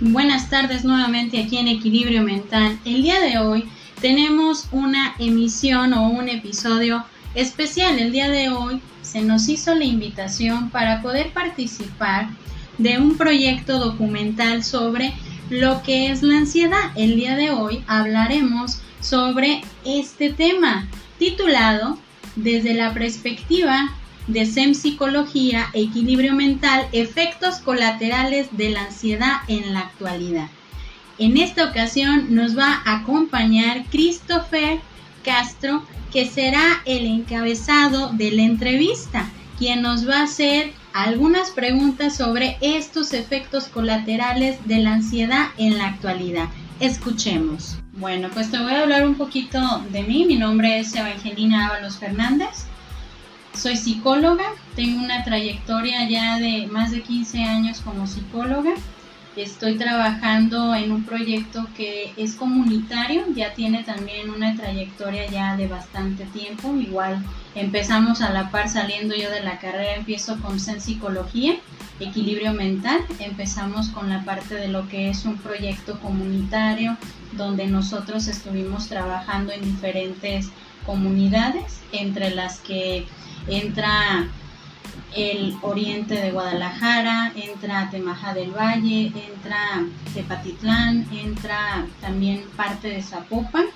Buenas tardes nuevamente aquí en Equilibrio Mental. El día de hoy tenemos una emisión o un episodio especial. El día de hoy se nos hizo la invitación para poder participar de un proyecto documental sobre lo que es la ansiedad. El día de hoy hablaremos sobre este tema titulado Desde la perspectiva de SEM Psicología, Equilibrio Mental, Efectos Colaterales de la Ansiedad en la actualidad. En esta ocasión nos va a acompañar Christopher Castro, que será el encabezado de la entrevista, quien nos va a hacer algunas preguntas sobre estos efectos colaterales de la ansiedad en la actualidad. Escuchemos. Bueno, pues te voy a hablar un poquito de mí. Mi nombre es Evangelina Ábalos Fernández. Soy psicóloga, tengo una trayectoria ya de más de 15 años como psicóloga. Estoy trabajando en un proyecto que es comunitario, ya tiene también una trayectoria ya de bastante tiempo. Igual empezamos a la par saliendo yo de la carrera, empiezo con Zen Psicología, Equilibrio Mental. Empezamos con la parte de lo que es un proyecto comunitario donde nosotros estuvimos trabajando en diferentes comunidades, entre las que entra el oriente de Guadalajara, entra Temaja del Valle, entra Tepatitlán, entra también parte de Zapopan.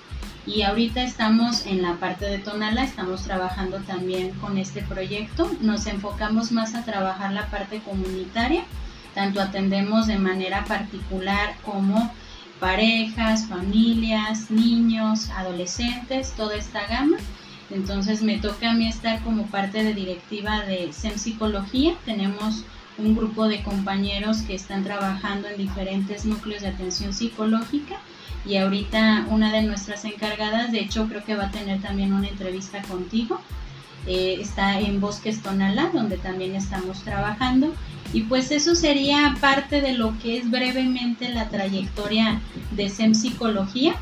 Y ahorita estamos en la parte de Tonala, estamos trabajando también con este proyecto, nos enfocamos más a trabajar la parte comunitaria, tanto atendemos de manera particular como parejas, familias, niños, adolescentes, toda esta gama entonces me toca a mí estar como parte de directiva de SEM Psicología. Tenemos un grupo de compañeros que están trabajando en diferentes núcleos de atención psicológica y ahorita una de nuestras encargadas, de hecho creo que va a tener también una entrevista contigo, eh, está en Bosques Tonalá, donde también estamos trabajando. Y pues eso sería parte de lo que es brevemente la trayectoria de SEM Psicología.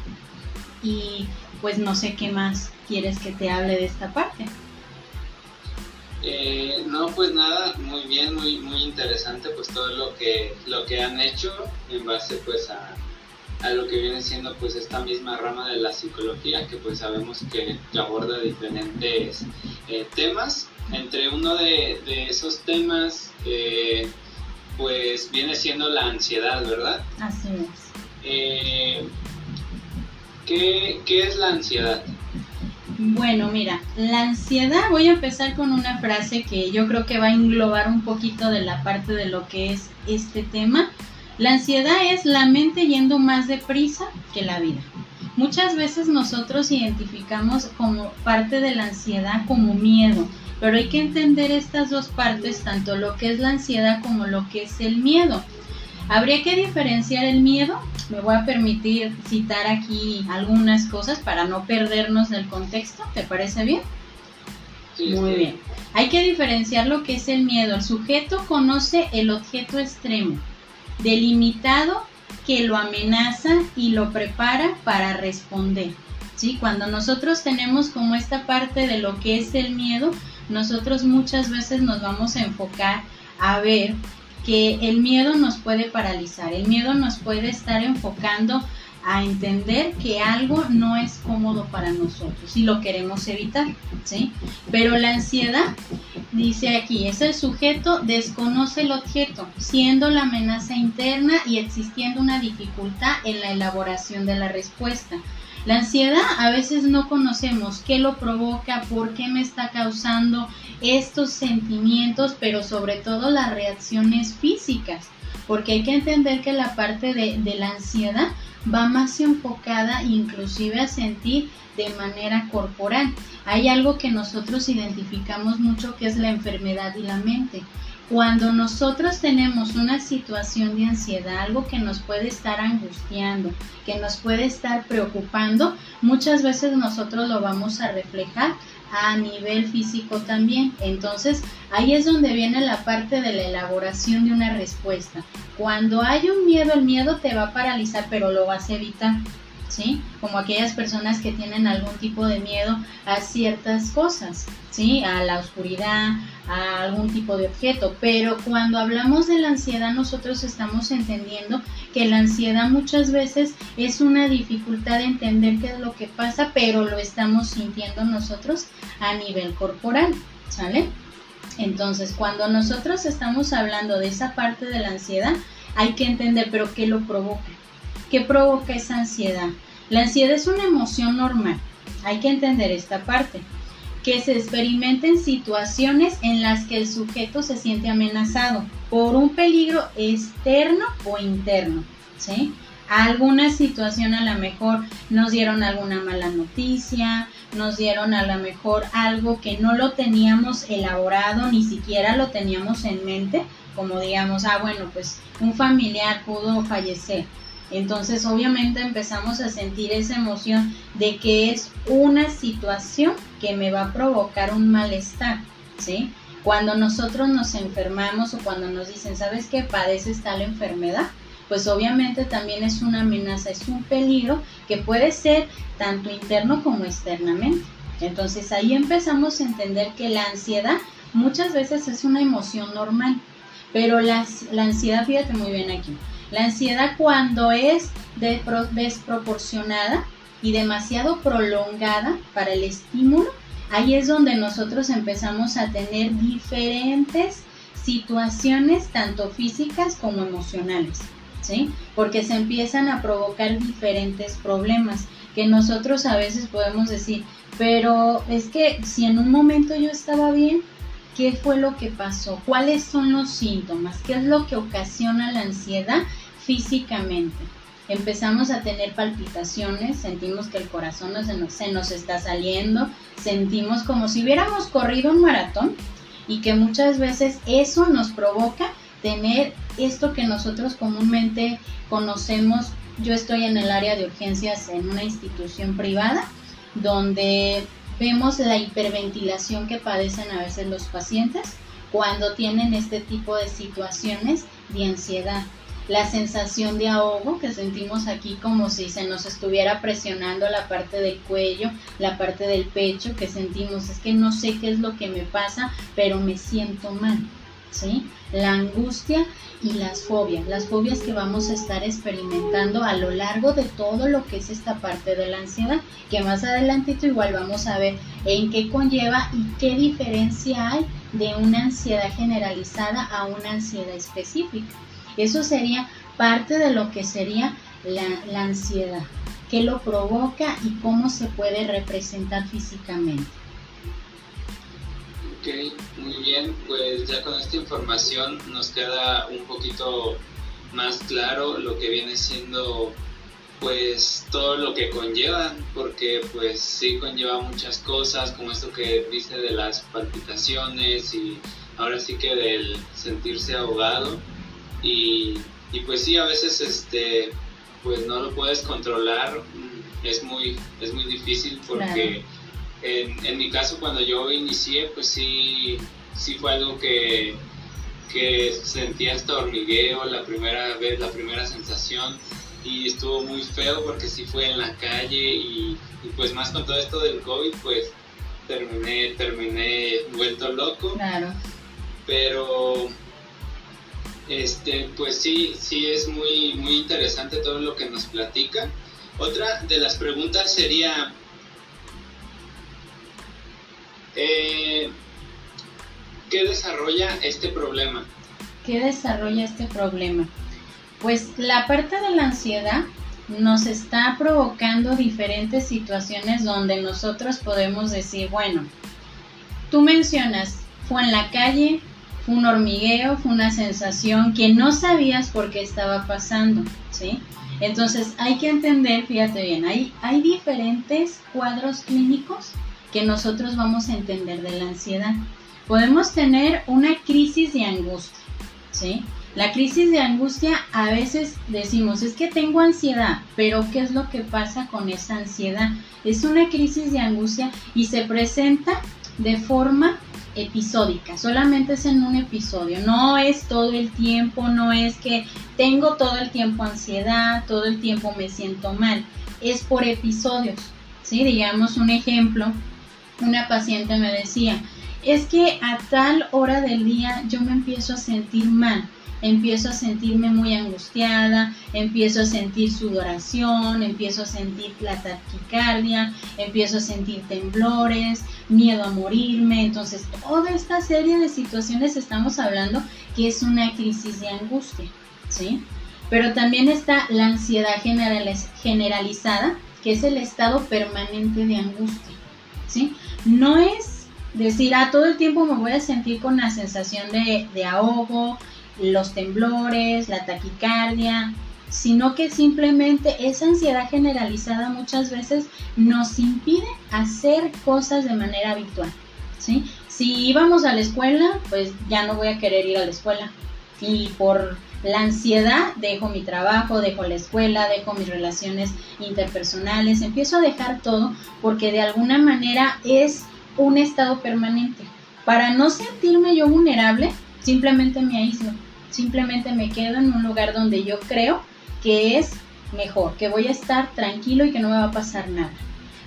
Y pues no sé qué más quieres que te hable de esta parte. Eh, no, pues nada, muy bien, muy muy interesante, pues todo lo que lo que han hecho en base pues a, lo que viene siendo pues esta misma rama de la psicología que pues sabemos que, aborda diferentes eh, temas. Entre uno de, esos temas eh, pues viene siendo la ansiedad, ¿verdad? Así es. ¿qué, ¿Qué es la ansiedad? Bueno, mira, la ansiedad, voy a empezar con una frase que yo creo que va a englobar un poquito de la parte de lo que es este tema. La ansiedad es la mente yendo más deprisa que la vida. Muchas veces nosotros identificamos como parte de la ansiedad como miedo, pero hay que entender estas dos partes, tanto lo que es la ansiedad como lo que es el miedo. Habría que diferenciar el miedo. Me voy a permitir citar aquí algunas cosas para no perdernos del contexto. ¿Te parece bien? Muy bien. Hay que diferenciar lo que es el miedo. El sujeto conoce el objeto extremo, delimitado que lo amenaza y lo prepara para responder. ¿Sí? Cuando nosotros tenemos como esta parte de lo que es el miedo, nosotros muchas veces nos vamos a enfocar a ver que el miedo nos puede paralizar, el miedo nos puede estar enfocando a entender que algo no es cómodo para nosotros y lo queremos evitar, ¿sí? Pero la ansiedad, dice aquí, es el sujeto desconoce el objeto, siendo la amenaza interna y existiendo una dificultad en la elaboración de la respuesta. La ansiedad a veces no conocemos qué lo provoca, por qué me está causando estos sentimientos, pero sobre todo las reacciones físicas, porque hay que entender que la parte de, la ansiedad va más enfocada inclusive a sentir de manera corporal. Hay algo que nosotros identificamos mucho que es la enfermedad y la mente. Cuando nosotros tenemos una situación de ansiedad, algo que nos puede estar angustiando, que nos puede estar preocupando, muchas veces nosotros lo vamos a reflejar a nivel físico también. Entonces, ahí es donde viene la parte de la elaboración de una respuesta. Cuando hay un miedo, el miedo te va a paralizar, pero lo vas a evitar. ¿Sí? Como aquellas personas que tienen algún tipo de miedo a ciertas cosas, ¿sí? A la oscuridad, a algún tipo de objeto. Pero cuando hablamos de la ansiedad, nosotros estamos entendiendo que la ansiedad muchas veces es una dificultad de entender qué es lo que pasa, pero lo estamos sintiendo nosotros a nivel corporal, ¿sale? Entonces, cuando nosotros estamos hablando de esa parte de la ansiedad, hay que entender, pero ¿qué lo provoca? ¿Qué provoca esa ansiedad? La ansiedad es una emoción normal. Hay que entender esta parte. Que se experimenta en situaciones en las que el sujeto se siente amenazado por un peligro externo o interno. ¿sí? Alguna situación a lo mejor nos dieron alguna mala noticia, nos dieron a lo mejor algo que no lo teníamos elaborado, ni siquiera lo teníamos en mente, como digamos, ah, bueno, pues un familiar pudo fallecer. Entonces obviamente empezamos a sentir esa emoción de que es una situación que me va a provocar un malestar, ¿sí? Cuando nosotros nos enfermamos o cuando nos dicen, ¿sabes qué? Padeces tal enfermedad, pues obviamente también es una amenaza, es un peligro que puede ser tanto interno como externamente. Entonces ahí empezamos a entender que la ansiedad muchas veces es una emoción normal, pero la, la ansiedad, fíjate muy bien aquí, la ansiedad cuando es desproporcionada y demasiado prolongada para el estímulo, ahí es donde nosotros empezamos a tener diferentes situaciones, tanto físicas como emocionales. ¿sí? Porque se empiezan a provocar diferentes problemas que nosotros a veces podemos decir, pero es que si en un momento yo estaba bien, ¿qué fue lo que pasó? ¿Cuáles son los síntomas? ¿Qué es lo que ocasiona la ansiedad físicamente? Empezamos a tener palpitaciones, sentimos que el corazón se nos, se nos está saliendo, sentimos como si hubiéramos corrido un maratón y que muchas veces eso nos provoca tener esto que nosotros comúnmente conocemos, yo estoy en el área de urgencias en una institución privada, donde vemos la hiperventilación que padecen a veces los pacientes cuando tienen este tipo de situaciones de ansiedad. La sensación de ahogo que sentimos aquí como si se nos estuviera presionando la parte del cuello, la parte del pecho, que sentimos es que no sé qué es lo que me pasa, pero me siento mal. ¿sí? La angustia y las fobias, las fobias que vamos a estar experimentando a lo largo de todo lo que es esta parte de la ansiedad, que más adelantito igual vamos a ver en qué conlleva y qué diferencia hay de una ansiedad generalizada a una ansiedad específica. Eso sería parte de lo que sería la, ansiedad, qué lo provoca y cómo se puede representar físicamente. Ok, muy bien, pues ya con esta información nos queda un poquito más claro lo que viene siendo pues todo lo que conlleva, porque pues sí conlleva muchas cosas, como esto que dice de las palpitaciones y ahora sí que del sentirse ahogado y, y pues sí a veces este pues no lo puedes controlar, mm, es muy, es muy difícil porque en, mi caso, cuando yo inicié, pues sí, sí fue algo que, que sentía hasta hormigueo la primera vez, la primera sensación y estuvo muy feo porque sí fue en la calle y, pues más con todo esto del COVID pues terminé, terminé vuelto loco. Claro. Pero este pues sí, sí es muy, muy interesante todo lo que nos platica. Otra de las preguntas sería, eh, ¿Qué desarrolla este problema? ¿Qué desarrolla este problema? Pues la parte de la ansiedad nos está provocando diferentes situaciones donde nosotros podemos decir, bueno, tú mencionas, fue en la calle, fue un hormigueo, fue una sensación que no sabías por qué estaba pasando, ¿sí? Entonces hay que entender, fíjate bien, hay, hay diferentes cuadros clínicos que nosotros vamos a entender de la ansiedad. Podemos tener una crisis de angustia, ¿sí? La crisis de angustia a veces decimos, es que tengo ansiedad, pero ¿qué es lo que pasa con esa ansiedad? Es una crisis de angustia y se presenta de forma episódica, solamente es en un episodio, no es todo el tiempo, no es que tengo todo el tiempo ansiedad, todo el tiempo me siento mal, es por episodios, ¿sí? Digamos un ejemplo, una paciente me decía, es que a tal hora del día yo me empiezo a sentir mal, empiezo a sentirme muy angustiada, empiezo a sentir sudoración, empiezo a sentir la taquicardia, empiezo a sentir temblores, miedo a morirme. Entonces, toda esta serie de situaciones estamos hablando que es una crisis de angustia, ¿sí? Pero también está la ansiedad generalizada, que es el estado permanente de angustia, ¿sí? No es decir, ah, todo el tiempo me voy a sentir con la sensación de ahogo, los temblores, la taquicardia, sino que simplemente esa ansiedad generalizada muchas veces nos impide hacer cosas de manera habitual, ¿sí? Si íbamos a la escuela, pues ya no voy a querer ir a la escuela. Y por la ansiedad dejo mi trabajo, dejo la escuela, dejo mis relaciones interpersonales, empiezo a dejar todo porque de alguna manera es un estado permanente. Para no sentirme yo vulnerable, simplemente me aíslo simplemente me quedo en un lugar donde yo creo que es mejor, que voy a estar tranquilo y que no me va a pasar nada.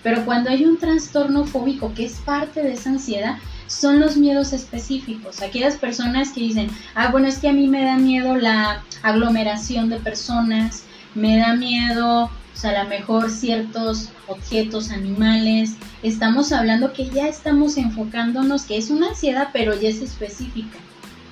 Pero cuando hay un trastorno fóbico que es parte de esa ansiedad, son los miedos específicos. Aquellas personas que dicen, ah, bueno, es que a mí me da miedo la aglomeración de personas, me da miedo, o sea, a lo mejor ciertos objetos, animales. Estamos hablando que ya estamos enfocándonos, que es una ansiedad, pero ya es específica.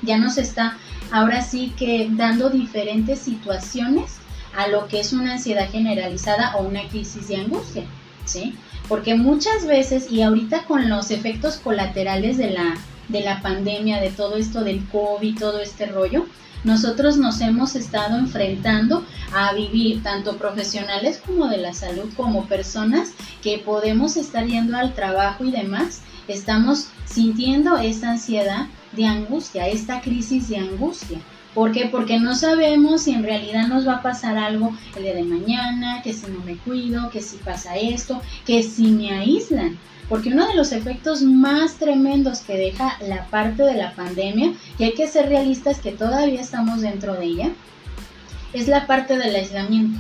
Ya nos está ahora sí que dando diferentes situaciones a lo que es una ansiedad generalizada o una crisis de angustia, ¿sí? Porque muchas veces, y ahorita con los efectos colaterales de la, de la pandemia, de todo esto del COVID, todo este rollo, nosotros nos hemos estado enfrentando a vivir tanto profesionales como de la salud, como personas que podemos estar yendo al trabajo y demás, estamos sintiendo esa ansiedad de angustia, esta crisis de angustia. ¿Por qué? Porque no sabemos si en realidad nos va a pasar algo el día de mañana, que si no me cuido, que si pasa esto, que si me aíslan. Porque uno de los efectos más tremendos que deja la parte de la pandemia, y hay que ser realistas que todavía estamos dentro de ella, es la parte del aislamiento.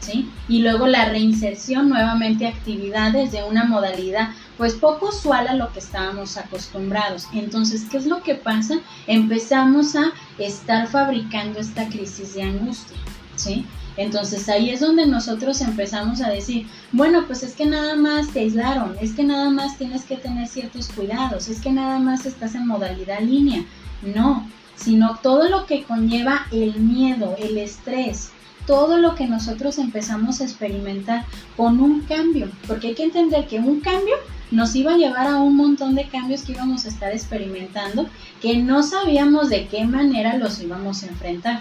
¿sí? Y luego la reinserción nuevamente a actividades de una modalidad pues poco usual a lo que estábamos acostumbrados. Entonces, ¿qué es lo que pasa? Empezamos a estar fabricando esta crisis de angustia, ¿sí? Entonces ahí es donde nosotros empezamos a decir, bueno, pues es que nada más te aislaron, es que nada más tienes que tener ciertos cuidados, es que nada más estás en modalidad línea. No, sino todo lo que conlleva el miedo, el estrés, todo lo que nosotros empezamos a experimentar con un cambio, porque hay que entender que un cambio nos iba a llevar a un montón de cambios que íbamos a estar experimentando que no sabíamos de qué manera los íbamos a enfrentar.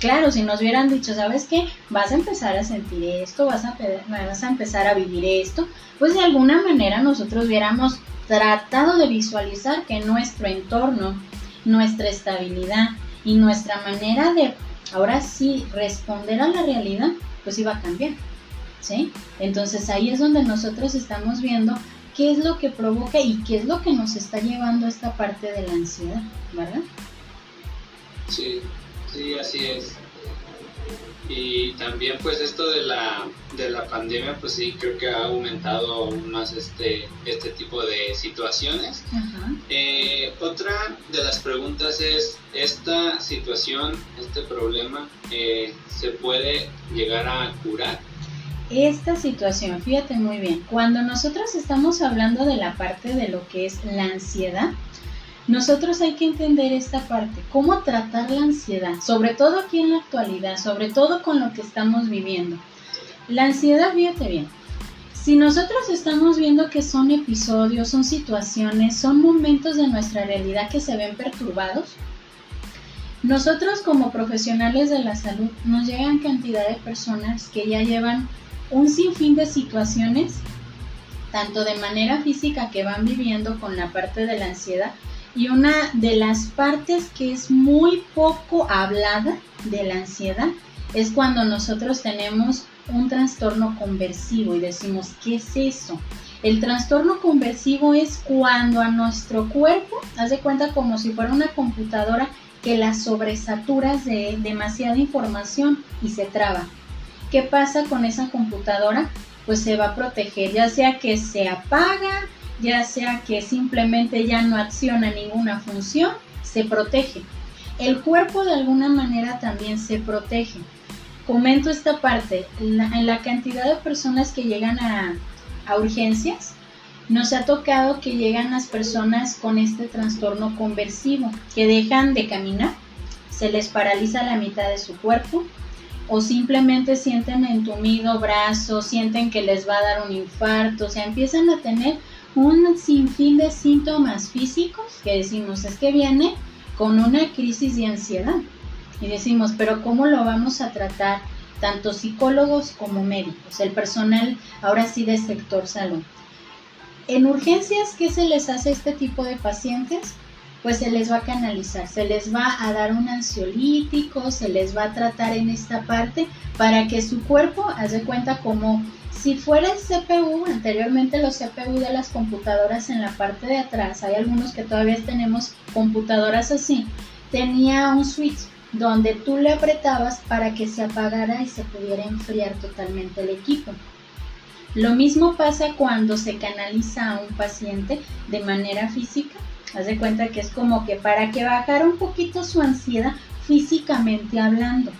Claro, si nos hubieran dicho, ¿sabes qué? Vas a empezar a sentir esto, vas a, vas a empezar a vivir esto, pues de alguna manera nosotros hubiéramos tratado de visualizar que nuestro entorno, nuestra estabilidad y nuestra manera de ahora sí responder a la realidad, pues iba a cambiar. ¿Sí? Entonces ahí es donde nosotros estamos viendo qué es lo que provoca y qué es lo que nos está llevando a esta parte de la ansiedad, ¿verdad? Sí, sí, así es. Y también pues esto de la, de la pandemia pues sí creo que ha aumentado aún más este, este tipo de situaciones. Eh, otra de las preguntas es, ¿esta situación, este problema eh, se puede llegar a curar? Esta situación, fíjate muy bien, cuando nosotros estamos hablando de la parte de lo que es la ansiedad, nosotros hay que entender esta parte, cómo tratar la ansiedad, sobre todo aquí en la actualidad, sobre todo con lo que estamos viviendo. La ansiedad, fíjate bien, si nosotros estamos viendo que son episodios, son situaciones, son momentos de nuestra realidad que se ven perturbados, nosotros como profesionales de la salud nos llegan cantidad de personas que ya llevan un sinfín de situaciones, tanto de manera física que van viviendo con la parte de la ansiedad, y una de las partes que es muy poco hablada de la ansiedad es cuando nosotros tenemos un trastorno conversivo y decimos, ¿qué es eso? El trastorno conversivo es cuando a nuestro cuerpo, haz de cuenta como si fuera una computadora que la sobresaturas de demasiada información y se traba. ¿Qué pasa con esa computadora? Pues se va a proteger, ya sea que se apaga, ya sea que simplemente ya no acciona ninguna función, se protege. El cuerpo de alguna manera también se protege. Comento esta parte, en la, cantidad de personas que llegan a, a urgencias, nos ha tocado que llegan las personas con este trastorno conversivo, que dejan de caminar, se les paraliza la mitad de su cuerpo o simplemente sienten entumido brazo, sienten que les va a dar un infarto, o sea, empiezan a tener un sinfín de síntomas físicos que decimos es que viene con una crisis de ansiedad. Y decimos, pero ¿cómo lo vamos a tratar? Tanto psicólogos como médicos, el personal ahora sí del sector salud. En urgencias, ¿qué se les hace a este tipo de pacientes? Pues se les va a canalizar, se les va a dar un ansiolítico, se les va a tratar en esta parte para que su cuerpo, haz de cuenta como si fuera el CPU, anteriormente los CPU de las computadoras en la parte de atrás, hay algunos que todavía tenemos computadoras así, tenía un switch donde tú le apretabas para que se apagara y se pudiera enfriar totalmente el equipo. Lo mismo pasa cuando se canaliza a un paciente de manera física. Haz de cuenta que es como que para que bajara un poquito su ansiedad físicamente hablando.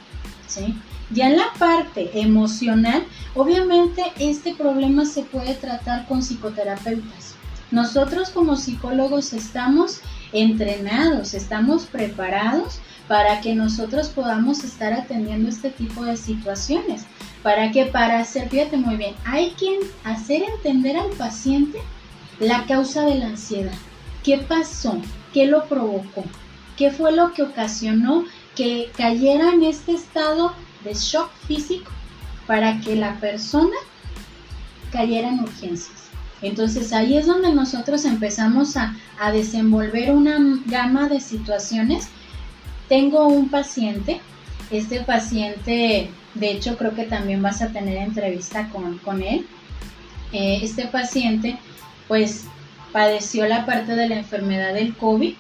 ¿sí? Ya en la parte emocional, obviamente este problema se puede tratar con psicoterapeutas. Nosotros como psicólogos estamos entrenados, estamos preparados para que nosotros podamos estar atendiendo este tipo de situaciones. ¿Para qué? Para hacer, fíjate muy bien, hay que hacer entender al paciente la causa de la ansiedad. ¿Qué pasó? ¿Qué lo provocó? ¿Qué fue lo que ocasionó que cayera en este estado de shock físico para que la persona cayera en urgencias. Entonces ahí es donde nosotros empezamos a, desenvolver una gama de situaciones. Tengo un paciente, este paciente, de hecho creo que también vas a tener entrevista con, él. Eh, este paciente pues padeció la parte de la enfermedad del COVID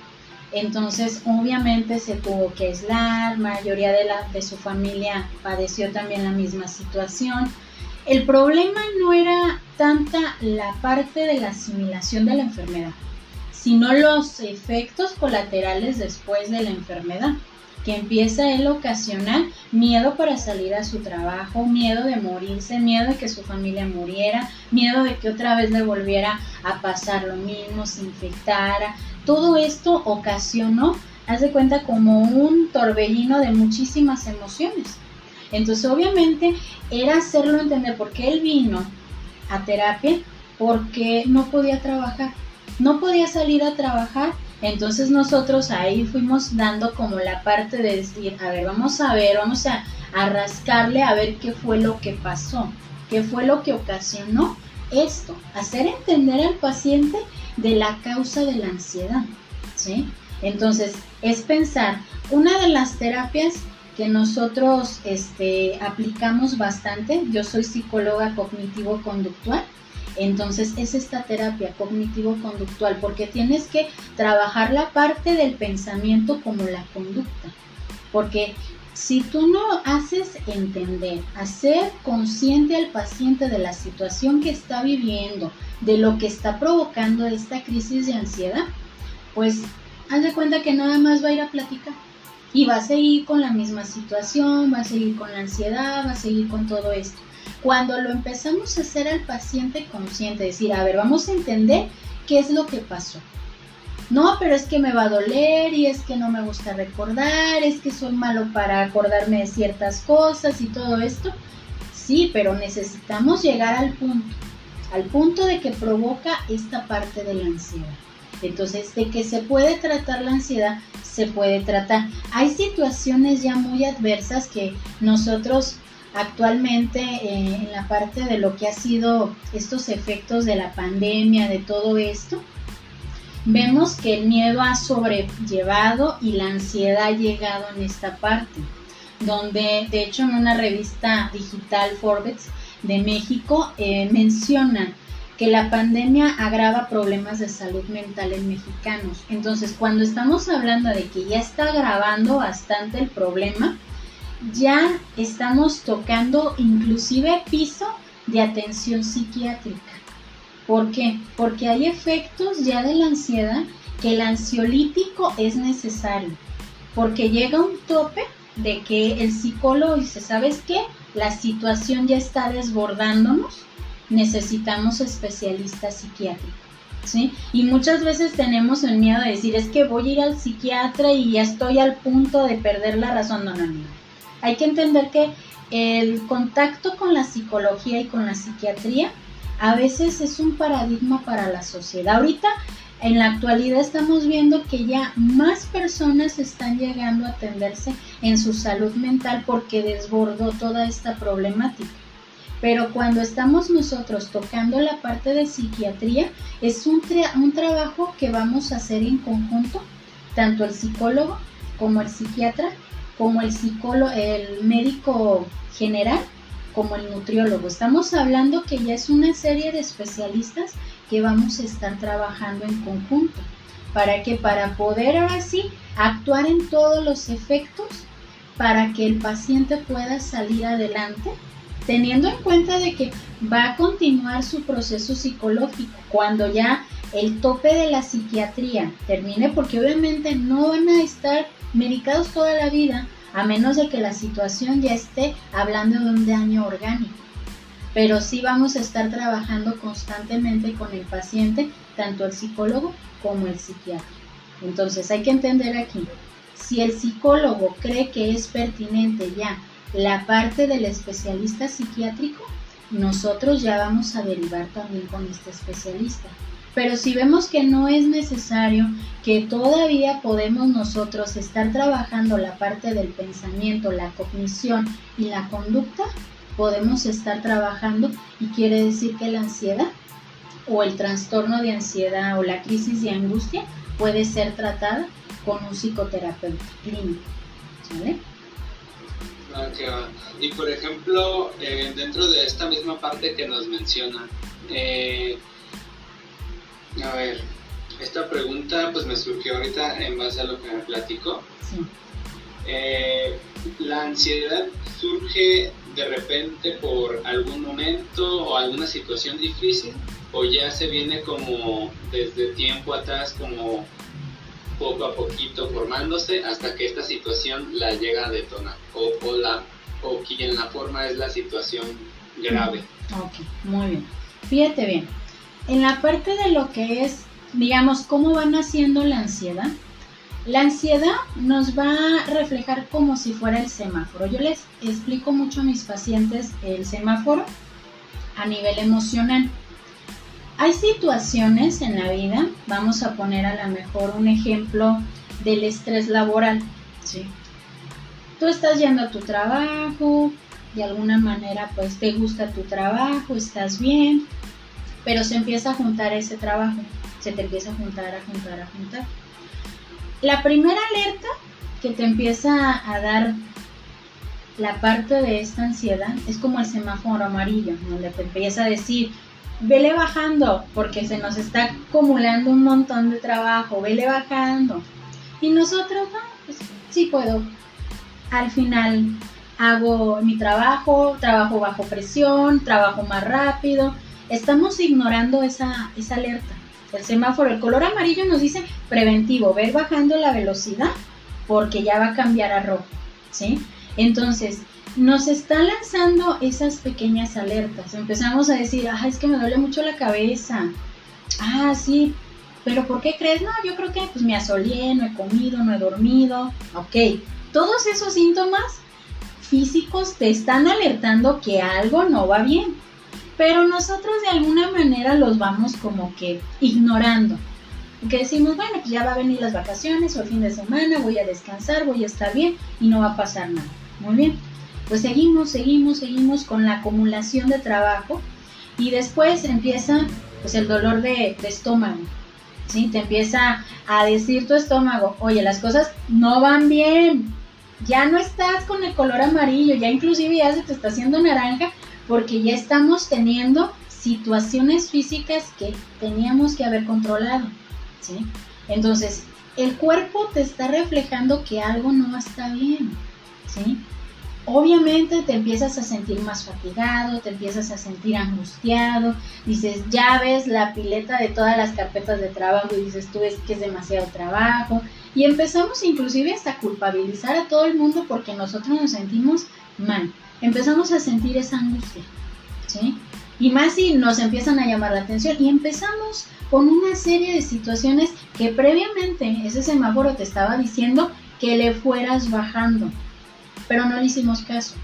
entonces, obviamente se tuvo que aislar, mayoría de, la, de su familia padeció también la misma situación. El problema no era tanta la parte de la asimilación de la enfermedad, sino los efectos colaterales después de la enfermedad, que empieza él ocasionar miedo para salir a su trabajo, miedo de morirse, miedo de que su familia muriera, miedo de que otra vez le volviera a pasar lo mismo, se infectara, todo esto ocasionó, haz de cuenta, como un torbellino de muchísimas emociones. Entonces, obviamente, era hacerlo entender porque él vino a terapia porque no podía trabajar, no podía salir a trabajar. Entonces nosotros ahí fuimos dando como la parte de decir, a ver, vamos a ver, vamos a, a rascarle a ver qué fue lo que pasó, qué fue lo que ocasionó esto, hacer entender al paciente de la causa de la ansiedad, ¿sí? Entonces, es pensar, una de las terapias que nosotros este, aplicamos bastante, yo soy psicóloga cognitivo-conductual, entonces es esta terapia cognitivo-conductual, porque tienes que trabajar la parte del pensamiento como la conducta, porque si tú no haces entender, hacer consciente al paciente de la situación que está viviendo, de lo que está provocando esta crisis de ansiedad, pues haz de cuenta que nada más va a ir a platicar y va a seguir con la misma situación, va a seguir con la ansiedad, va a seguir con todo esto. Cuando lo empezamos a hacer al paciente consciente, decir, a ver, vamos a entender qué es lo que pasó. No, pero es que me va a doler y es que no me gusta recordar, es que soy malo para acordarme de ciertas cosas y todo esto. Sí, pero necesitamos llegar al punto, al punto de que provoca esta parte de la ansiedad. Entonces, de que se puede tratar la ansiedad, se puede tratar. Hay situaciones ya muy adversas que nosotros actualmente eh, en la parte de lo que ha sido estos efectos de la pandemia, de todo esto, vemos que el miedo ha sobrellevado y la ansiedad ha llegado en esta parte, donde de hecho en una revista digital Forbes de México eh, mencionan que la pandemia agrava problemas de salud mental en mexicanos. Entonces, cuando estamos hablando de que ya está agravando bastante el problema, ya estamos tocando inclusive piso de atención psiquiátrica. ¿Por qué? Porque hay efectos ya de la ansiedad que el ansiolítico es necesario, porque llega un tope de que el psicólogo dice, ¿sabes qué? La situación ya está desbordándonos, necesitamos especialistas psiquiátricos. ¿Sí? Y muchas veces tenemos el miedo de decir, es que voy a ir al psiquiatra y ya estoy al punto de perder la razón. No, no. Hay que entender que el contacto con la psicología y con la psiquiatría a veces es un paradigma para la sociedad. Ahorita, en la actualidad, estamos viendo que ya más personas están llegando a atenderse en su salud mental porque desbordó toda esta problemática. Pero cuando estamos nosotros tocando la parte de psiquiatría, es un, un trabajo que vamos a hacer en conjunto, tanto el psicólogo como el psiquiatra, como el psicólogo, el médico general, como el nutriólogo. Estamos hablando que ya es una serie de especialistas que vamos a estar trabajando en conjunto. ¿Para que Para poder ahora sí actuar en todos los efectos para que el paciente pueda salir adelante, teniendo en cuenta de que va a continuar su proceso psicológico cuando ya el tope de la psiquiatría termine, porque obviamente no van a estar medicados toda la vida, a menos de que la situación ya esté hablando de un daño orgánico. Pero sí vamos a estar trabajando constantemente con el paciente, tanto el psicólogo como el psiquiatra. Entonces hay que entender aquí, si el psicólogo cree que es pertinente ya la parte del especialista psiquiátrico, nosotros ya vamos a derivar también con este especialista. Pero si vemos que no es necesario, que todavía podemos nosotros estar trabajando la parte del pensamiento, la cognición y la conducta, podemos estar trabajando y quiere decir que la ansiedad o el trastorno de ansiedad o la crisis de angustia puede ser tratada con un psicoterapeuta clínico. ¿Vale? Ah, y por ejemplo, eh, dentro de esta misma parte que nos menciona, eh, a ver, esta pregunta pues me surgió ahorita en base a lo que me platicó. Eh, la ansiedad surge de repente por algún momento o alguna situación difícil o ya se viene como desde tiempo atrás como poco a poquito formándose hasta que esta situación la llega a detonar o, o la o quien la forma es la situación grave. Ok, muy bien. Fíjate bien, en la parte de lo que es, digamos, cómo va naciendo la ansiedad, la ansiedad nos va a reflejar como si fuera el semáforo. Yo les explico mucho a mis pacientes el semáforo a nivel emocional. Hay situaciones en la vida, vamos a poner a lo mejor un ejemplo del estrés laboral. ¿sí? Tú estás yendo a tu trabajo, de alguna manera pues te gusta tu trabajo, estás bien, pero se empieza a juntar ese trabajo, se te empieza a juntar, a juntar, a juntar. La primera alerta que te empieza a dar la parte de esta ansiedad es como el semáforo amarillo, donde te empieza a decir, vele bajando, porque se nos está acumulando un montón de trabajo, vele bajando. Y nosotros, no, pues sí puedo. Al final hago mi trabajo, trabajo bajo presión, trabajo más rápido, estamos ignorando esa, esa alerta. El semáforo, el color amarillo nos dice preventivo, ver bajando la velocidad porque ya va a cambiar a rojo, ¿sí? Entonces, nos está lanzando esas pequeñas alertas. Empezamos a decir, ah, es que me duele mucho la cabeza. Ah, sí, pero ¿por qué crees? No, yo creo que pues me asolié, no he comido, no he dormido. Ok, todos esos síntomas físicos te están alertando que algo no va bien pero nosotros de alguna manera los vamos como que ignorando. Que decimos, bueno, pues ya va a venir las vacaciones o el fin de semana, voy a descansar, voy a estar bien y no va a pasar nada. Muy bien. Pues seguimos, seguimos, seguimos con la acumulación de trabajo y después empieza pues el dolor de, estómago. ¿sí? Te empieza a decir tu estómago, oye, las cosas no van bien, ya no estás con el color amarillo, ya inclusive ya se te está haciendo naranja porque ya estamos teniendo situaciones físicas que teníamos que haber controlado, ¿sí? Entonces, el cuerpo te está reflejando que algo no está bien, ¿sí? Obviamente te empiezas a sentir más fatigado, te empiezas a sentir angustiado, dices, ya ves la pileta de todas las carpetas de trabajo y dices, tú ves que es demasiado trabajo. Y empezamos inclusive hasta culpabilizar a todo el mundo porque nosotros nos sentimos mal. Empezamos a sentir esa angustia, ¿sí? Y más si nos empiezan a llamar la atención y empezamos con una serie de situaciones que previamente ese semáforo te estaba diciendo que le fueras bajando, pero no le hicimos caso.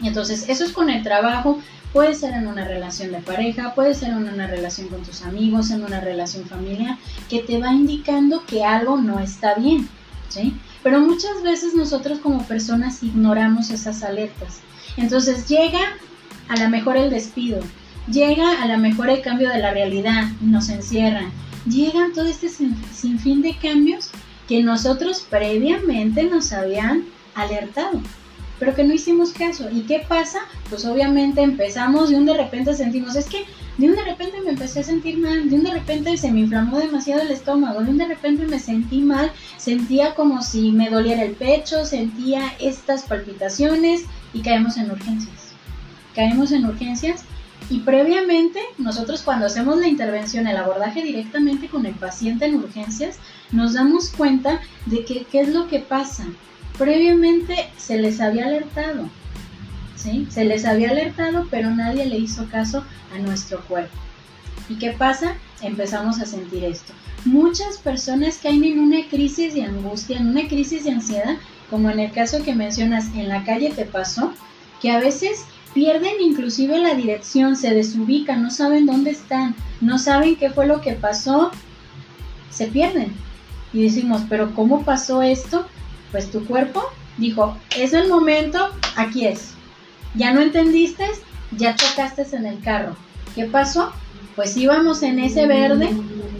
Y entonces eso es con el trabajo, puede ser en una relación de pareja, puede ser en una relación con tus amigos, en una relación familiar, que te va indicando que algo no está bien, ¿sí? Pero muchas veces nosotros como personas ignoramos esas alertas. Entonces llega a lo mejor el despido, llega a lo mejor el cambio de la realidad y nos encierran, llegan todo este sinfín de cambios que nosotros previamente nos habían alertado, pero que no hicimos caso. ¿Y qué pasa? Pues obviamente empezamos de un de repente sentimos, es que de un de repente me empecé a sentir mal, de un de repente se me inflamó demasiado el estómago, de un de repente me sentí mal, sentía como si me doliera el pecho, sentía estas palpitaciones y caemos en urgencias caemos en urgencias y previamente nosotros cuando hacemos la intervención, el abordaje directamente con el paciente en urgencias, nos damos cuenta de que qué es lo que pasa. Previamente se les había alertado, ¿sí? Se les había alertado, pero nadie le hizo caso a nuestro cuerpo. ¿Y qué pasa? Empezamos a sentir esto. Muchas personas caen en una crisis de angustia, en una crisis de ansiedad, como en el caso que mencionas, en la calle te pasó, que a veces pierden inclusive la dirección, se desubican, no saben dónde están, no saben qué fue lo que pasó, se pierden. Y decimos, pero ¿cómo pasó esto? Pues tu cuerpo dijo, es el momento, aquí es. Ya no entendiste, ya chocaste en el carro. ¿Qué pasó? Pues íbamos en ese verde,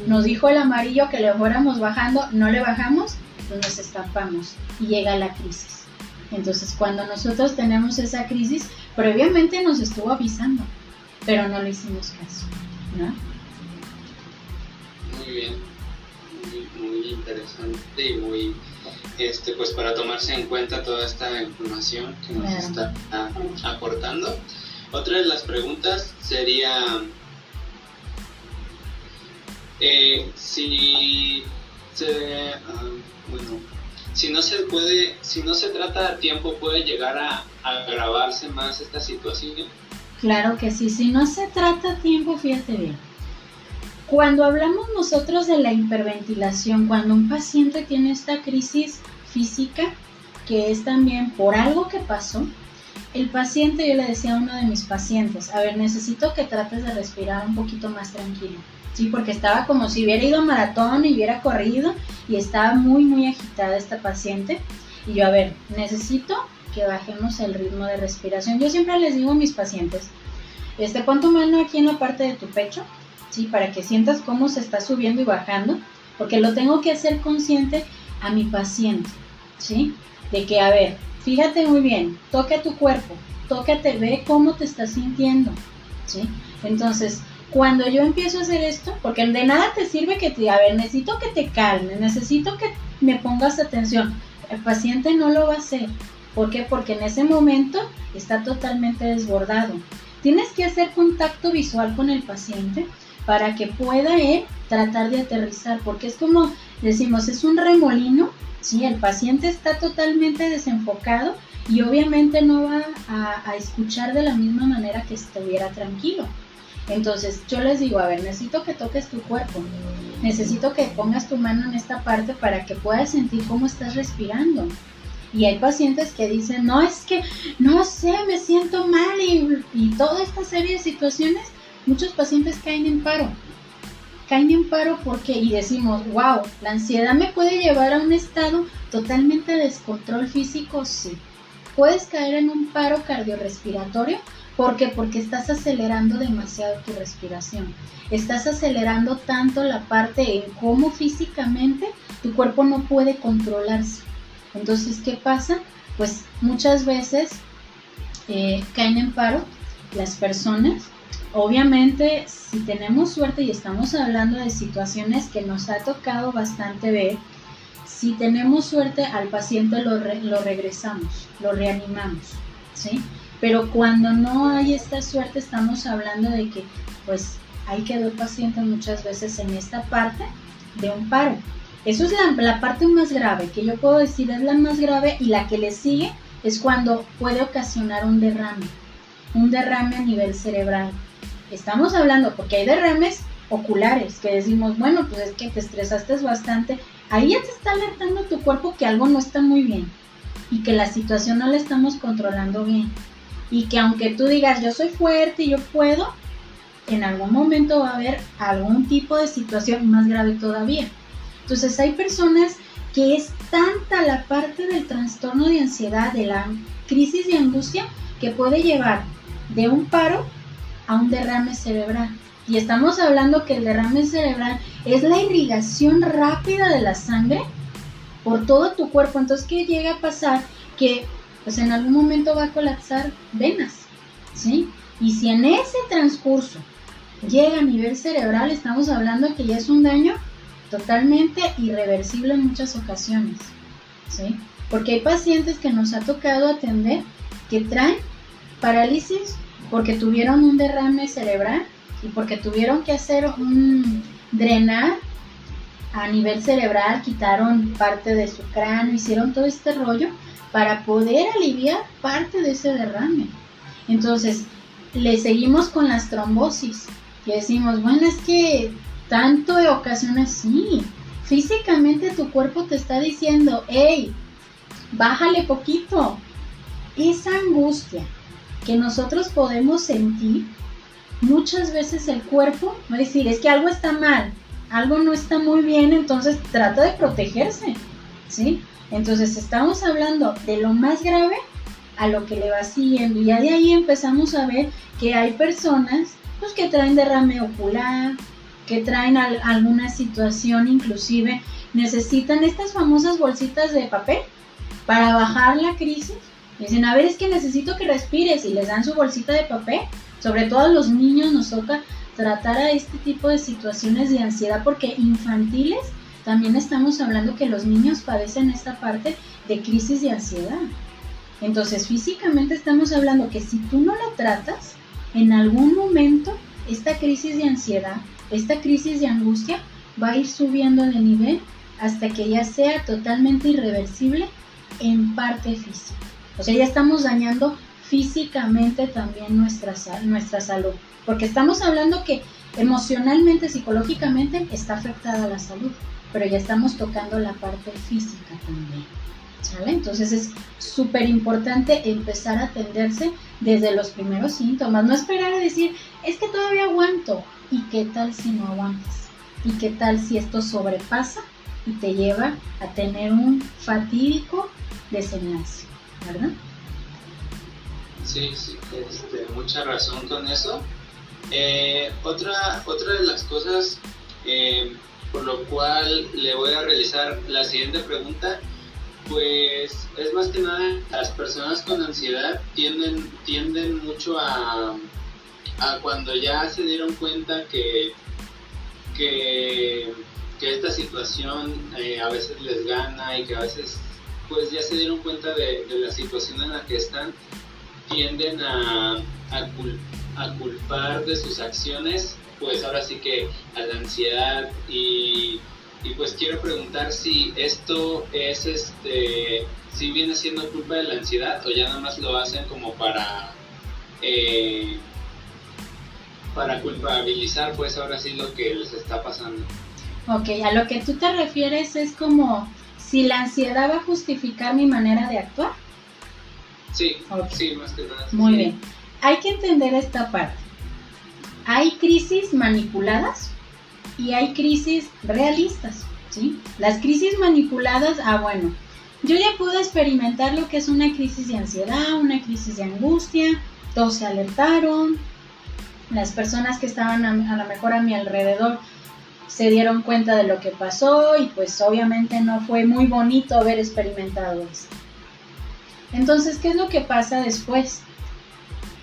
nos dijo el amarillo que le fuéramos bajando, no le bajamos, nos estampamos y llega la crisis. Entonces, cuando nosotros tenemos esa crisis, previamente nos estuvo avisando, pero no le hicimos caso, ¿no? Muy bien, muy, interesante y muy, este, pues para tomarse en cuenta toda esta información que nos está aportando. Otra de las preguntas sería eh, si se, ah, bueno, si no se puede, si no se trata a tiempo, puede llegar a, agravarse más esta situación. Claro que sí, si no se trata a tiempo, fíjate bien. Cuando hablamos nosotros de la hiperventilación, cuando un paciente tiene esta crisis física, que es también por algo que pasó, el paciente, yo le decía a uno de mis pacientes, a ver, necesito que trates de respirar un poquito más tranquilo Sí, porque estaba como si hubiera ido a maratón y hubiera corrido y estaba muy, muy agitada esta paciente. Y yo, a ver, necesito que bajemos el ritmo de respiración. Yo siempre les digo a mis pacientes, este, pon tu mano aquí en la parte de tu pecho, ¿sí? Para que sientas cómo se está subiendo y bajando, porque lo tengo que hacer consciente a mi paciente, ¿sí? De que, a ver, fíjate muy bien, toca tu cuerpo, tócate, ve cómo te estás sintiendo, ¿sí? Entonces, cuando yo empiezo a hacer esto, porque de nada te sirve que te, a ver, necesito que te calmes, necesito que me pongas atención. El paciente no lo va a hacer. ¿Por qué? Porque en ese momento está totalmente desbordado. Tienes que hacer contacto visual con el paciente para que pueda él tratar de aterrizar, porque es como decimos, es un remolino, ¿sí? El paciente está totalmente desenfocado y obviamente no va a, a escuchar de la misma manera que estuviera tranquilo. Entonces yo les digo, a ver, necesito que toques tu cuerpo, necesito que pongas tu mano en esta parte para que puedas sentir cómo estás respirando. Y hay pacientes que dicen, no, es que no sé, me siento mal y, toda esta serie de situaciones, muchos pacientes caen en paro. Caen en paro porque, y decimos, wow, la ansiedad me puede llevar a un estado totalmente de descontrol físico, sí. Puedes caer en un paro cardiorrespiratorio ¿Por qué? Porque estás acelerando demasiado tu respiración. Estás acelerando tanto la parte en cómo físicamente tu cuerpo no puede controlarse. Entonces, ¿qué pasa? Pues muchas veces eh, caen en paro las personas obviamente, si tenemos suerte y estamos hablando de situaciones que nos ha tocado bastante ver, si tenemos suerte al paciente lo, lo regresamos, lo reanimamos, ¿sí? Pero cuando no hay esta suerte estamos hablando de que pues ahí quedó el paciente muchas veces en esta parte de un paro. Eso es la, la, parte más grave, que yo puedo decir es la más grave y la que le sigue es cuando puede ocasionar un derrame, un derrame a nivel cerebral. Estamos hablando, porque hay derrames oculares, que decimos, bueno, pues es que te estresaste bastante, ahí ya te está alertando tu cuerpo que algo no está muy bien y que la situación no la estamos controlando bien. Y que aunque tú digas, yo soy fuerte y yo puedo, en algún momento va a haber algún tipo de situación más grave todavía. Entonces hay personas que es tanta la parte del trastorno de ansiedad, de la crisis de angustia, que puede llevar de un paro a un derrame cerebral. Y estamos hablando que el derrame cerebral es la irrigación rápida de la sangre por todo tu cuerpo. Entonces, ¿qué llega a pasar? Que pues en algún momento va a colapsar venas, ¿sí? Y si en ese transcurso llega a nivel cerebral, estamos hablando que ya es un daño totalmente irreversible en muchas ocasiones, ¿sí? Porque hay pacientes que nos ha tocado atender que traen parálisis porque tuvieron un derrame cerebral y porque tuvieron que hacer un drenar a nivel cerebral, quitaron parte de su cráneo, hicieron todo este rollo para poder aliviar parte de ese derrame. Entonces, le seguimos con las trombosis y decimos, bueno, es que tanto de ocasiones sí. Físicamente tu cuerpo te está diciendo, hey, bájale poquito. Esa angustia que nosotros podemos sentir, muchas veces el cuerpo va a decir, es que algo está mal, algo no está muy bien, entonces trata de protegerse, ¿sí? Entonces estamos hablando de lo más grave a lo que le va siguiendo y ya de ahí empezamos a ver que hay personas pues, que traen derrame ocular, que traen alguna situación, inclusive necesitan estas famosas bolsitas de papel para bajar la crisis. Dicen, a ver, es que necesito que respires y les dan su bolsita de papel. Sobre todo a los niños nos toca tratar a este tipo de situaciones de ansiedad porque infantiles también estamos hablando que los niños padecen esta parte de crisis de ansiedad. Entonces físicamente estamos hablando que si tú no lo tratas, en algún momento esta crisis de ansiedad esta crisis de angustia va a ir subiendo de nivel hasta que ya sea totalmente irreversible en parte física. O sea, ya estamos dañando físicamente también nuestra, nuestra salud. Porque estamos hablando que emocionalmente, psicológicamente está afectada la salud, pero ya estamos tocando la parte física también. ¿Sale? Entonces es súper importante empezar a atenderse desde los primeros síntomas. No esperar a decir, es que todavía aguanto. ¿Y qué tal si no aguantas? ¿Y qué tal si esto sobrepasa y te lleva a tener un fatídico desenlace? ¿Verdad? Sí, sí, este, mucha razón con eso. Eh, otra, otra de las cosas eh, por lo cual le voy a realizar la siguiente pregunta, pues es más que nada las personas con ansiedad tienden, tienden mucho a, a cuando ya se dieron cuenta que, que, esta situación eh, a veces les gana y que a veces pues ya se dieron cuenta de, la situación en la que están, tienden a, a, culpar de sus acciones, pues ahora sí que a la ansiedad y, y pues quiero preguntar si esto es este, si viene siendo culpa de la ansiedad o ya nada más lo hacen como para... Eh, para culpabilizar pues ahora sí lo que les está pasando. Ok, a lo que tú te refieres es como si la ansiedad va a justificar mi manera de actuar. Sí, sí, más que nada. Muy bien. Hay que entender esta parte. Hay crisis manipuladas y hay crisis realistas, ¿sí? Las crisis manipuladas, ah, bueno, yo ya pude experimentar lo que es una crisis de ansiedad, una crisis de angustia, todos se alertaron, las personas que estaban a, lo mejor a mi alrededor se dieron cuenta de lo que pasó y pues obviamente no fue muy bonito haber experimentado esto. Entonces, ¿qué es lo que pasa después?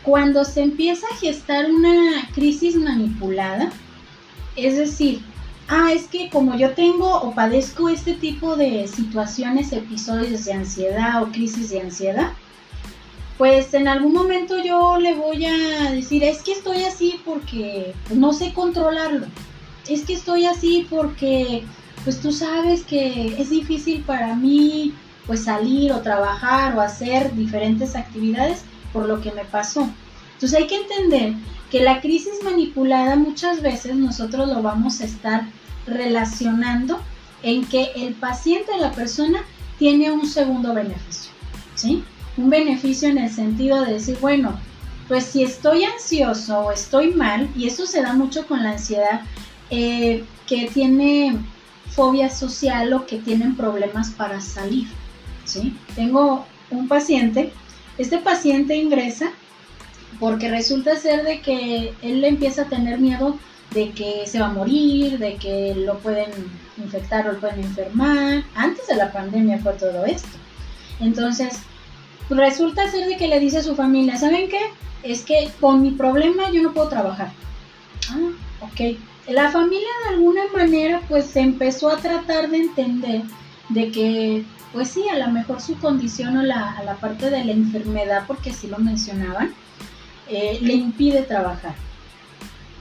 Cuando se empieza a gestar una crisis manipulada, es decir, ah, es que como yo tengo o padezco este tipo de situaciones, episodios de ansiedad o crisis de ansiedad, pues en algún momento yo le voy a decir, es que estoy así porque no sé controlarlo, es que estoy así porque pues tú sabes que es difícil para mí pues salir o trabajar o hacer diferentes actividades por lo que me pasó. Entonces hay que entender que la crisis manipulada muchas veces nosotros lo vamos a estar relacionando en que el paciente, la persona, tiene un segundo beneficio, ¿sí? Un beneficio en el sentido de decir, bueno, pues si estoy ansioso o estoy mal, y eso se da mucho con la ansiedad, eh, que tiene fobia social o que tienen problemas para salir, ¿sí? Tengo un paciente, este paciente ingresa porque resulta ser de que él empieza a tener miedo de que se va a morir, de que lo pueden infectar o lo pueden enfermar. Antes de la pandemia fue todo esto. Entonces, resulta ser de que le dice a su familia, ¿saben qué? Es que con mi problema yo no puedo trabajar. Ah, ok. La familia de alguna manera pues se empezó a tratar de entender de que pues sí, a lo mejor su condición o la, a la parte de la enfermedad, porque así lo mencionaban, eh, le impide trabajar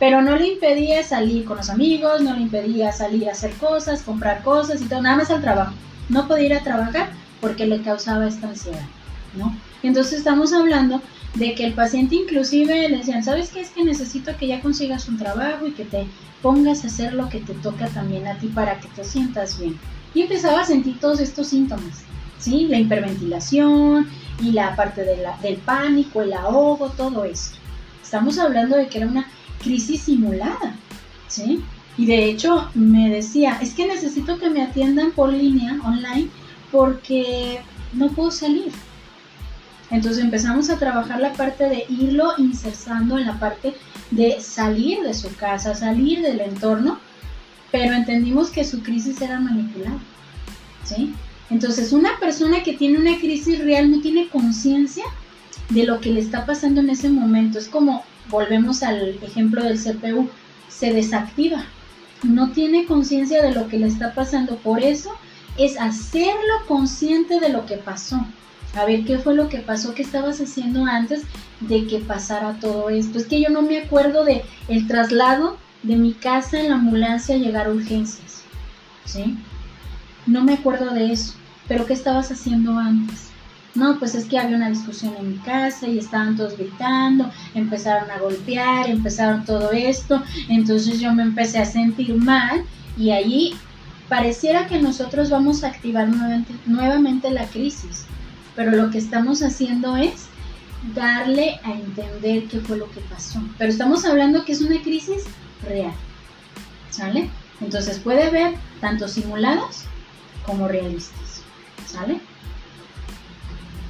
pero no le impedía salir con los amigos, no le impedía salir a hacer cosas, comprar cosas y todo, nada más al trabajo. No podía ir a trabajar porque le causaba esta ansiedad, ¿no? Entonces estamos hablando de que el paciente inclusive le decían, ¿sabes qué? Es que necesito que ya consigas un trabajo y que te pongas a hacer lo que te toca también a ti para que te sientas bien. Y empezaba a sentir todos estos síntomas, ¿sí? La hiperventilación y la parte del pánico, el ahogo, todo esto. Estamos hablando de que era una crisis simulada, ¿sí? Y de hecho me decía, es que necesito que me atiendan por línea, online, porque no puedo salir. Entonces empezamos a trabajar la parte de irlo insertando en la parte de salir de su casa, salir del entorno, pero entendimos que su crisis era manipulada, ¿sí? Entonces una persona que tiene una crisis real no tiene conciencia de lo que le está pasando en ese momento. Es como volvemos al ejemplo del CPU, se desactiva. No tiene conciencia de lo que le está pasando. Por eso es hacerlo consciente de lo que pasó. A ver qué fue lo que pasó, qué estabas haciendo antes de que pasara todo esto. Es que yo no me acuerdo de el traslado de mi casa en la ambulancia a llegar a urgencias. ¿Sí? No me acuerdo de eso. Pero ¿qué estabas haciendo antes? No, pues es que había una discusión en mi casa y estaban todos gritando, empezaron a golpear, empezaron todo esto, entonces yo me empecé a sentir mal y allí pareciera que nosotros vamos a activar nuevamente, la crisis, pero lo que estamos haciendo es darle a entender qué fue lo que pasó. Pero estamos hablando que es una crisis real, ¿sale? Entonces puede ver tanto simulados como realistas, ¿sale?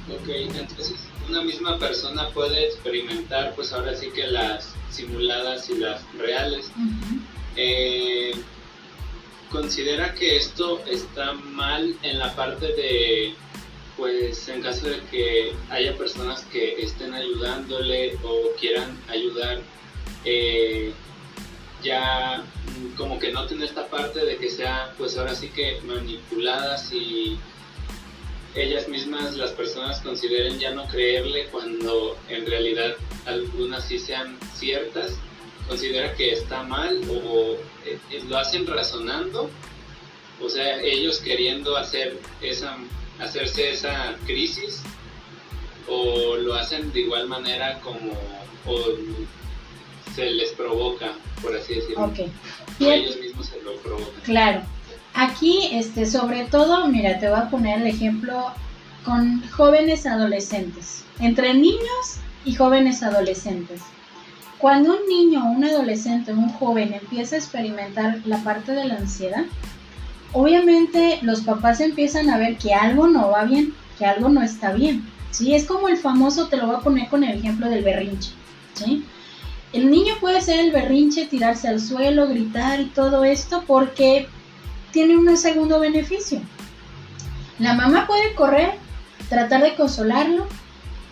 Ok, entonces una misma persona puede experimentar, pues ahora sí que las simuladas y las reales. Eh, ¿Considera que esto está mal en la parte de, pues en caso de que haya personas que estén ayudándole o quieran ayudar, eh, ya como que noten esta parte de que sea, pues ahora sí que manipuladas y ellas mismas, las personas consideren ya no creerle cuando en realidad algunas sí sean ciertas, considera que está mal o eh, lo hacen razonando, o sea, ellos queriendo hacer esa, hacerse esa crisis o lo hacen de igual manera como se les provoca, por así decirlo. O ellos mismos se lo provocan. Claro. Aquí, este, sobre todo, mira, te voy a poner el ejemplo con jóvenes adolescentes, entre niños y jóvenes adolescentes. Cuando un niño, un adolescente, un joven empieza a experimentar la parte de la ansiedad, obviamente los papás empiezan a ver que algo no va bien, que algo no está bien. ¿sí? Es como el famoso, te lo voy a poner con el ejemplo del berrinche. ¿sí? El niño puede ser el berrinche, tirarse al suelo, gritar y todo esto porque tiene un segundo beneficio. La mamá puede correr, tratar de consolarlo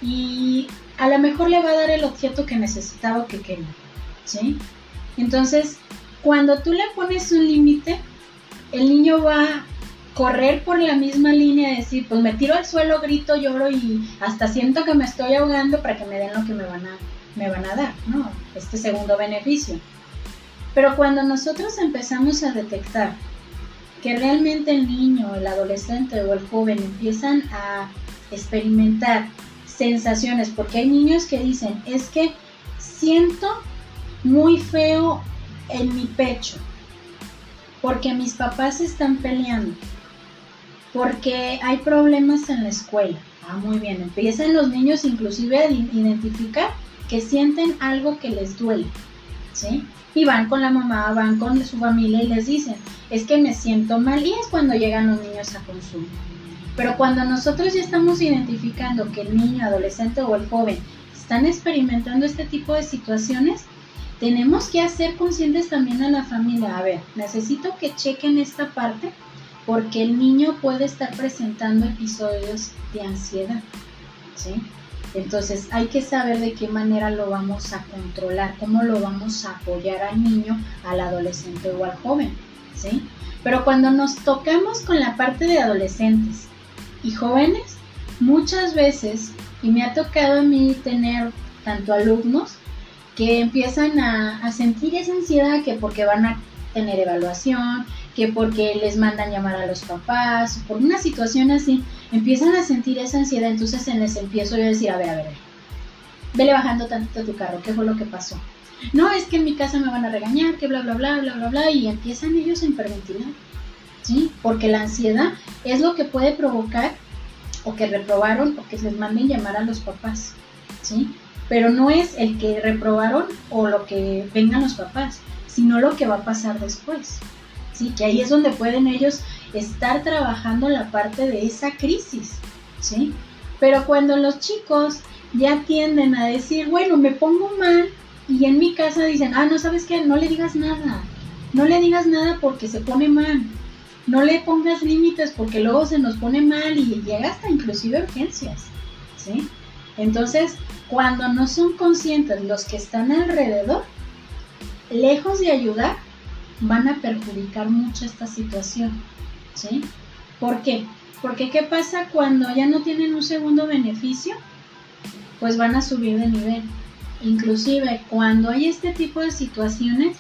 y a lo mejor le va a dar el objeto que necesitaba o que quería, ¿sí? Entonces, cuando tú le pones un límite, el niño va a correr por la misma línea decir, pues me tiro al suelo, grito, lloro y hasta siento que me estoy ahogando para que me den lo que me van a, me van a dar, ¿no? Este segundo beneficio. Pero cuando nosotros empezamos a detectar que realmente el niño, el adolescente o el joven empiezan a experimentar sensaciones, porque hay niños que dicen, es que siento muy feo en mi pecho, porque mis papás están peleando, porque hay problemas en la escuela. Ah, muy bien, empiezan los niños inclusive a identificar que sienten algo que les duele, ¿sí? Y van con la mamá, van con su familia y les dicen, es que me siento mal y es cuando llegan los niños a consulta. Pero cuando nosotros ya estamos identificando que el niño, adolescente o el joven están experimentando este tipo de situaciones, tenemos que hacer conscientes también a la familia. A ver, necesito que chequen esta parte porque el niño puede estar presentando episodios de ansiedad. ¿sí? Entonces hay que saber de qué manera lo vamos a controlar, cómo lo vamos a apoyar al niño, al adolescente o al joven. ¿sí? Pero cuando nos tocamos con la parte de adolescentes y jóvenes, muchas veces, y me ha tocado a mí tener tanto alumnos que empiezan a, sentir esa ansiedad que porque van a tener evaluación, que porque les mandan llamar a los papás, por una situación así, empiezan a sentir esa ansiedad, entonces les empiezo yo a decir, a ver, a ver, vele bajando tantito tu carro, ¿qué fue lo que pasó? No, es que en mi casa me van a regañar, que bla, bla, bla, bla, bla, bla, y empiezan ellos a hiperventilar, ¿sí? Porque la ansiedad es lo que puede provocar o que reprobaron o que les manden llamar a los papás, ¿sí? Pero no es el que reprobaron o lo que vengan los papás, sino lo que va a pasar después, ¿sí? Que ahí es donde pueden ellos estar trabajando la parte de esa crisis, ¿sí? Pero cuando los chicos ya tienden a decir, bueno, me pongo mal y en mi casa dicen, ah, no sabes qué, no le digas nada, no le digas nada porque se pone mal, no le pongas límites porque luego se nos pone mal y llega hasta inclusive urgencias, ¿sí? Entonces, cuando no son conscientes los que están alrededor, lejos de ayudar, van a perjudicar mucho esta situación. ¿Sí? ¿Por qué? Porque ¿qué pasa cuando ya no tienen un segundo beneficio? Pues van a subir de nivel. Inclusive cuando hay este tipo de situaciones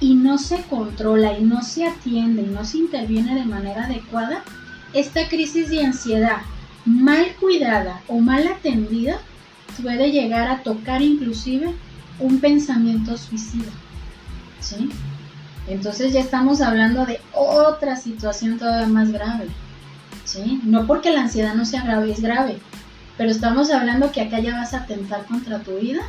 y no se controla y no se atiende y no se interviene de manera adecuada, esta crisis de ansiedad mal cuidada o mal atendida puede llegar a tocar inclusive un pensamiento suicida. ¿Sí? Entonces ya estamos hablando de otra situación todavía más grave. ¿sí? No porque la ansiedad no sea grave, es grave. Pero estamos hablando que acá ya vas a atentar contra tu vida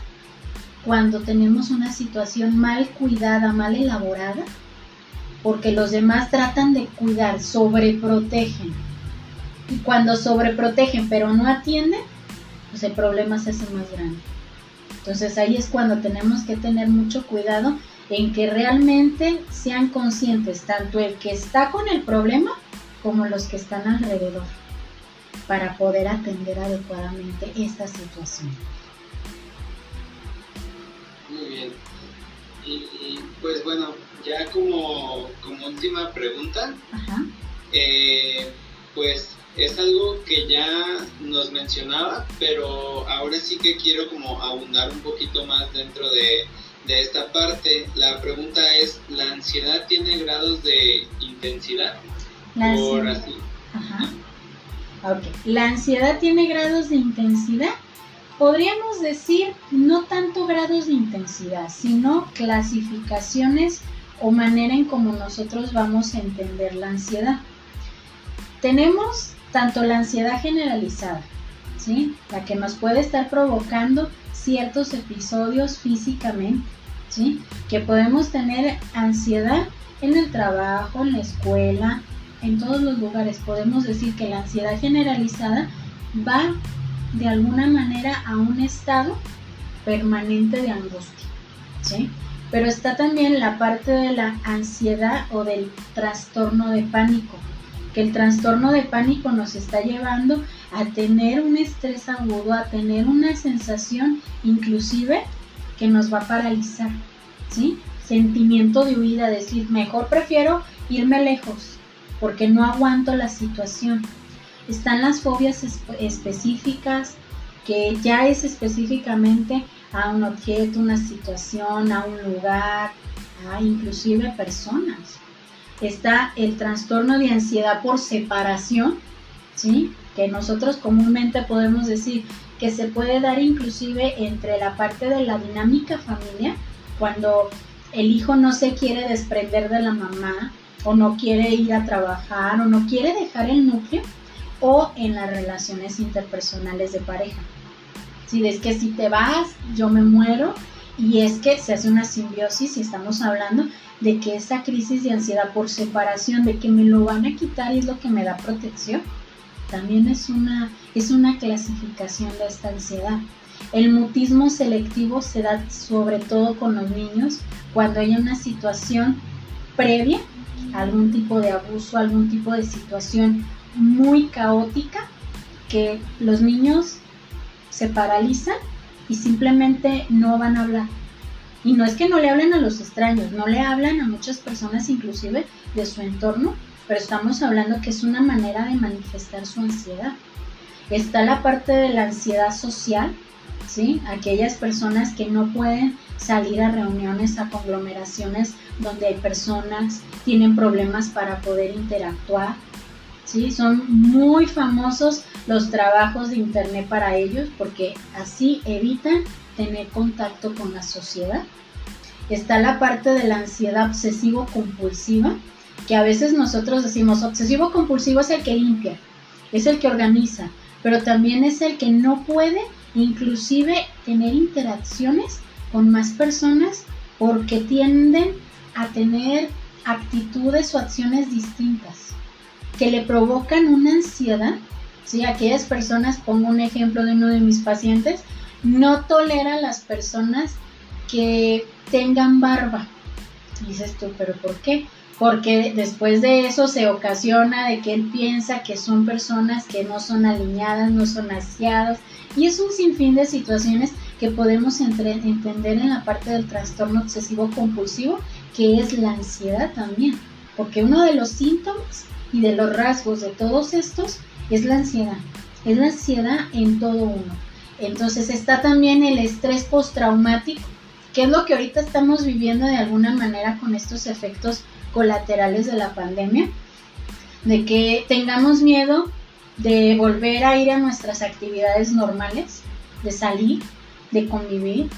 cuando tenemos una situación mal cuidada, mal elaborada, porque los demás tratan de cuidar, sobreprotegen. Y cuando sobreprotegen pero no atienden, pues el problema se hace más grande. Entonces ahí es cuando tenemos que tener mucho cuidado en que realmente sean conscientes tanto el que está con el problema como los que están alrededor para poder atender adecuadamente esta situación. Muy bien. Y, pues bueno, ya como, como última pregunta, eh, pues es algo que ya nos mencionaba, pero ahora sí que quiero como abundar un poquito más dentro de, de esta parte. La pregunta es, ¿la ansiedad tiene grados de intensidad? La ansiedad. La ansiedad tiene grados de intensidad. Podríamos decir no tanto grados de intensidad, sino clasificaciones o manera en como nosotros vamos a entender la ansiedad. Tenemos tanto la ansiedad generalizada, la que nos puede estar provocando ciertos episodios físicamente, ¿sí? Que podemos tener ansiedad en el trabajo, en la escuela, en todos los lugares. Podemos decir que la ansiedad generalizada va de alguna manera a un estado permanente de angustia, ¿sí? Pero está también la parte de la ansiedad o del trastorno de pánico, que el trastorno de pánico nos está llevando tener un estrés agudo, a tener una sensación inclusive que nos va a paralizar, ¿sí? Sentimiento de huida, decir, mejor prefiero irme lejos porque no aguanto la situación. Están las fobias específicas, que ya es específicamente a un objeto, una situación, a un lugar, a inclusive personas. Está el trastorno de ansiedad por separación, ¿sí? que nosotros comúnmente podemos decir que se puede dar inclusive entre la parte de la dinámica familia, cuando el hijo no se quiere desprender de la mamá o no quiere ir a trabajar o no quiere dejar el núcleo o en las relaciones interpersonales de pareja. Si es que si te vas, yo me muero y es que se hace una simbiosis y estamos hablando de que esa crisis de ansiedad por separación, de que me lo van a quitar y es lo que me da protección, también es una, es una clasificación de esta ansiedad. El mutismo selectivo se da sobre todo con los niños cuando hay una situación previa, algún tipo de abuso, algún tipo de situación muy caótica, que los niños se paralizan y simplemente no van a hablar. Y no es que no le hablen a los extraños, no le hablan a muchas personas inclusive de su entorno, pero estamos hablando que es una manera de manifestar su ansiedad. Está la parte de la ansiedad social, ¿sí? Aquellas personas que no pueden salir a reuniones, a conglomeraciones donde hay personas, tienen problemas para poder interactuar, ¿sí? Son muy famosos los trabajos de internet para ellos porque así evitan tener contacto con la sociedad. Está la parte de la ansiedad obsesivo-compulsiva, que a veces nosotros decimos obsesivo-compulsivo es el que limpia, es el que organiza, pero también es el que no puede inclusive tener interacciones con más personas porque tienden a tener actitudes o acciones distintas que le provocan una ansiedad. ¿sí? Aquellas personas, pongo un ejemplo de uno de mis pacientes, no toleran las personas que tengan barba. dices tú, pero ¿por qué? Porque después de eso se ocasiona de que él piensa que son personas que no son alineadas, no son aseadas, y es un sinfín de situaciones que podemos entender en la parte del trastorno obsesivo compulsivo, que es la ansiedad también, porque uno de los síntomas y de los rasgos de todos estos es la ansiedad, es la ansiedad en todo uno. Entonces está también el estrés postraumático, que es lo que ahorita estamos viviendo de alguna manera con estos efectos colaterales de la pandemia, de que tengamos miedo de volver a ir a nuestras actividades normales, de salir, de convivir,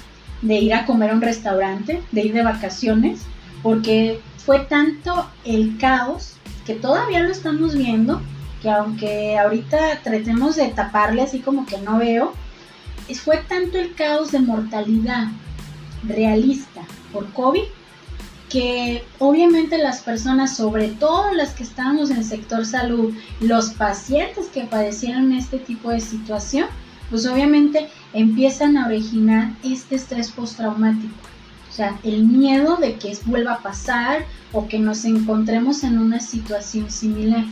de ir a comer a un restaurante, de ir de vacaciones, porque fue tanto el caos que todavía lo estamos viendo, que aunque ahorita tratemos de taparle así como que no veo, fue tanto el caos de mortalidad realista por COVID que obviamente las personas, sobre todo las que estábamos en el sector salud, los pacientes que padecieron este tipo de situación, pues obviamente empiezan a originar este estrés postraumático. O sea, el miedo de que vuelva a pasar o que nos encontremos en una situación similar.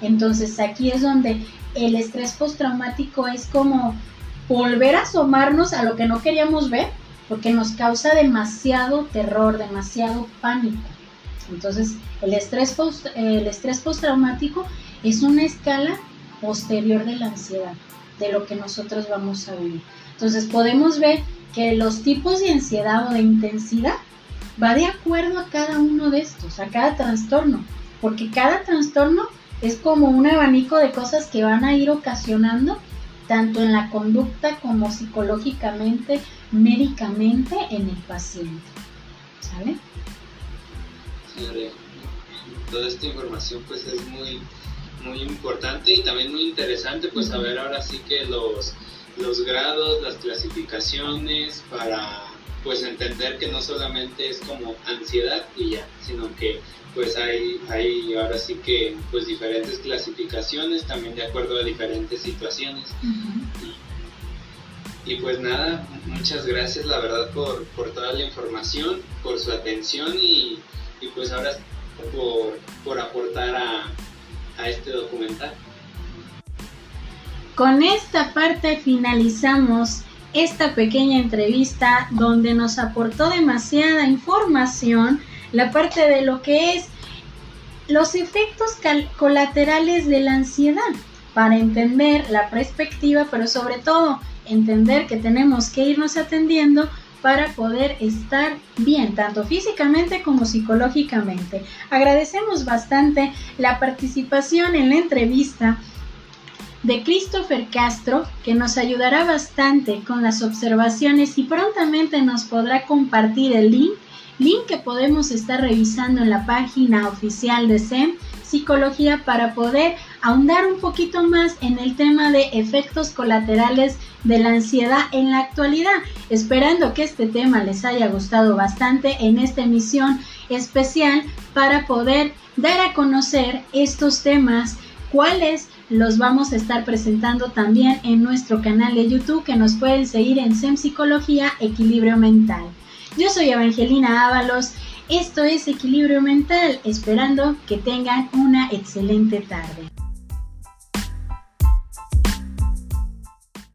Entonces aquí es donde el estrés postraumático es como volver a asomarnos a lo que no queríamos ver porque nos causa demasiado terror, demasiado pánico. Entonces, el estrés, post, el estrés postraumático es una escala posterior de la ansiedad, de lo que nosotros vamos a vivir. Entonces, podemos ver que los tipos de ansiedad o de intensidad va de acuerdo a cada uno de estos, a cada trastorno, porque cada trastorno es como un abanico de cosas que van a ir ocasionando tanto en la conducta como psicológicamente médicamente en el paciente. ¿Sale? Sí, toda esta información pues es muy, muy importante y también muy interesante pues saber ahora sí que los, los grados, las clasificaciones para pues entender que no solamente es como ansiedad y ya, sino que pues hay, hay ahora sí que pues diferentes clasificaciones también de acuerdo a diferentes situaciones. Y pues nada, muchas gracias la verdad por, toda la información, por su atención y, pues ahora por, por aportar a, a este documental. con esta parte finalizamos esta pequeña entrevista donde nos aportó demasiada información la parte de lo que es los efectos colaterales de la ansiedad para entender la perspectiva, pero sobre todo entender que tenemos que irnos atendiendo para poder estar bien, tanto físicamente como psicológicamente. Agradecemos bastante la participación en la entrevista de Christopher Castro, que nos ayudará bastante con las observaciones y prontamente nos podrá compartir el link, link que podemos estar revisando en la página oficial de SEM Psicología para poder ahondar un poquito más en el tema de efectos colaterales de la ansiedad en la actualidad, esperando que este tema les haya gustado bastante en esta emisión especial para poder dar a conocer estos temas, cuáles los vamos a estar presentando también en nuestro canal de YouTube que nos pueden seguir en SEM Psicología Equilibrio Mental. Yo soy Evangelina Ábalos, esto es Equilibrio Mental, esperando que tengan una excelente tarde.